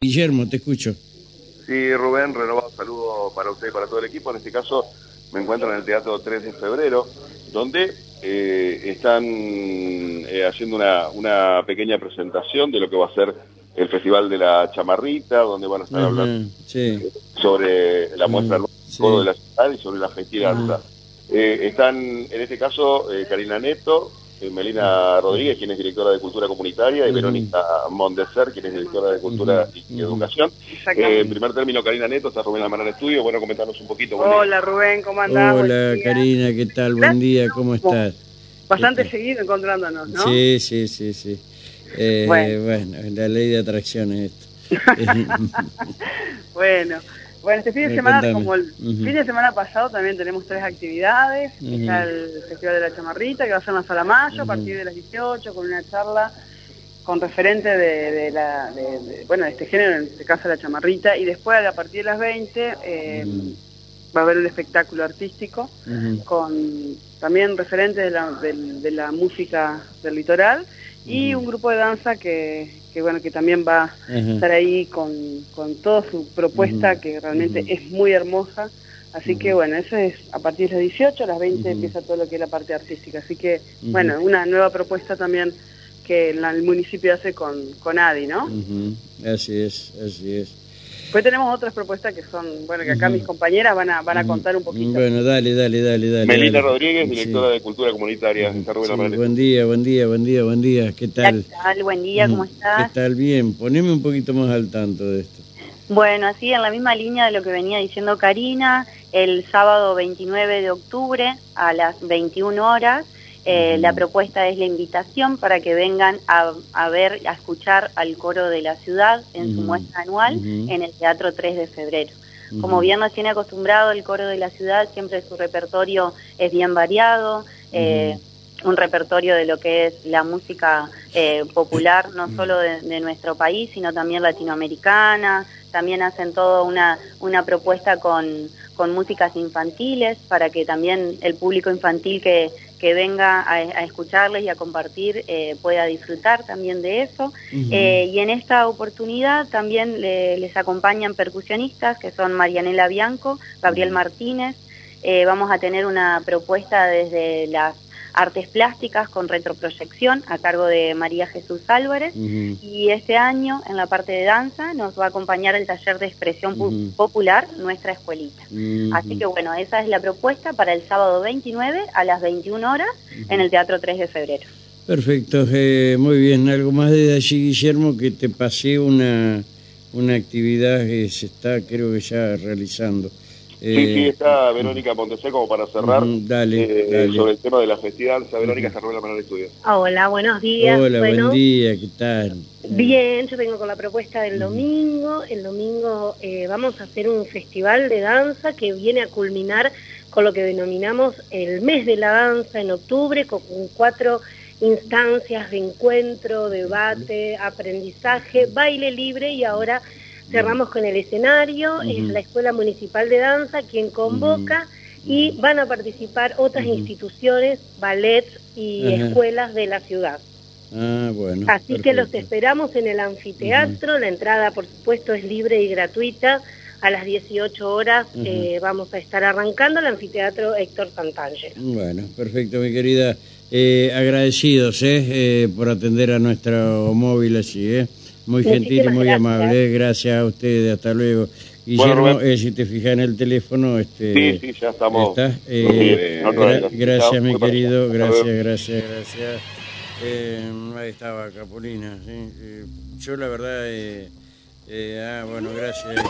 Guillermo, te escucho. Sí, Rubén, renovado saludo para usted y para todo el equipo. En este caso me encuentro en el Teatro 3 de Febrero, donde eh, están eh, haciendo una, pequeña presentación de lo que va a ser el Festival de la Chamarrita, donde van a estar hablando sobre la muestra de la ciudad y sobre la festividad. Eh, están, en este caso, Karina Neto, Melina Rodríguez, quien es directora de Cultura Comunitaria, y Verónica Mondeser, quien es directora de Cultura y Educación. Eh, en primer término, Karina Neto, está Rubén Almanar Estudio. Bueno, comentarnos un poquito. Hola, Rubén, ¿cómo andás? Hola, Karina, ¿qué tal? Buen día, ¿cómo estás? Bastante seguido encontrándonos, ¿no? Sí, sí, sí, sí. Eh, bueno. bueno, la ley de atracción es esto. bueno. Bueno, este fin de semana, como el fin de semana pasado, también tenemos tres actividades. Está el Festival de la Chamarrita, que va a ser en la Sala Mayo, a partir de las 18, con una charla con referente de, la, bueno, de este género, en este caso la chamarrita, y después a partir de las 20 eh, va a haber un espectáculo artístico con también referentes de la, de la música del litoral y un grupo de danza que, que bueno que también va a estar ahí con, con toda su propuesta que realmente es muy hermosa. Así que bueno eso es a partir de las 18 a las 20 empieza todo lo que es la parte artística. Así que bueno una nueva propuesta también que el municipio hace con, con ADI ¿no? así es así es pues tenemos otras propuestas que son, bueno, que acá mis compañeras van a, van a contar un poquito. Bueno, dale, dale, dale, dale. Melina Rodríguez, directora de Cultura Comunitaria. buen día, buen día, buen día, buen día. ¿Qué tal? ¿Qué tal? Buen día, ¿cómo estás? ¿Qué tal? Bien. Poneme un poquito más al tanto de esto. Bueno, así en la misma línea de lo que venía diciendo Karina, el sábado 29 de octubre a las 21 horas eh, la propuesta es la invitación para que vengan a, ver, a escuchar al coro de la ciudad en su muestra anual en el Teatro 3 de febrero. Como bien nos tiene acostumbrado el coro de la ciudad, siempre su repertorio es bien variado, eh, un repertorio de lo que es la música eh, popular, no solo de, nuestro país, sino también latinoamericana, también hacen toda una, una propuesta con, con músicas infantiles para que también el público infantil que, que venga a, escucharles y a compartir eh, pueda disfrutar también de eso. Eh, y en esta oportunidad también les acompañan percusionistas que son Marianela Bianco, Gabriel Martínez. Eh, vamos a tener una propuesta desde las artes plásticas con retroproyección a cargo de María Jesús Álvarez y este año en la parte de danza nos va a acompañar el taller de expresión popular Nuestra Escuelita. Así que bueno, esa es la propuesta para el sábado 29 a las 21 horas en el Teatro 3 de Febrero. Perfecto, eh, muy bien. Algo más de allí, Guillermo, que te pasé una, una actividad que se está, creo que ya realizando. Sí, sí, eh, está Verónica Montesé como para cerrar eh, sobre el tema de la festividad. Verónica cerró la de estudio. Hola, buenos días. Hola, buen día, ¿qué tal? Bien, yo vengo con la propuesta del domingo. El domingo eh, vamos a hacer un festival de danza que viene a culminar con lo que denominamos el mes de la danza en octubre, con cuatro instancias de encuentro, debate, aprendizaje, baile libre y ahora cerramos con el escenario, es la Escuela Municipal de Danza quien convoca y van a participar otras instituciones, ballets y escuelas de la ciudad. Ah, bueno. Así que los esperamos en el anfiteatro, la entrada por supuesto es libre y gratuita. A las 18 horas eh, vamos a estar arrancando el anfiteatro Héctor Santangelo. Bueno, perfecto, mi querida. Eh, agradecidos eh, eh, por atender a nuestro móvil así, ¿eh? Muy gentil y muy amable. Gracias a ustedes. Hasta luego. Guillermo, eh, si te fijas en el teléfono, este, sí, sí, ya estamos. Eh, gracias, mi querido. Gracias, gracias, gracias. Eh, ahí estaba Capulina. yo, la verdad, ah, bueno, gracias.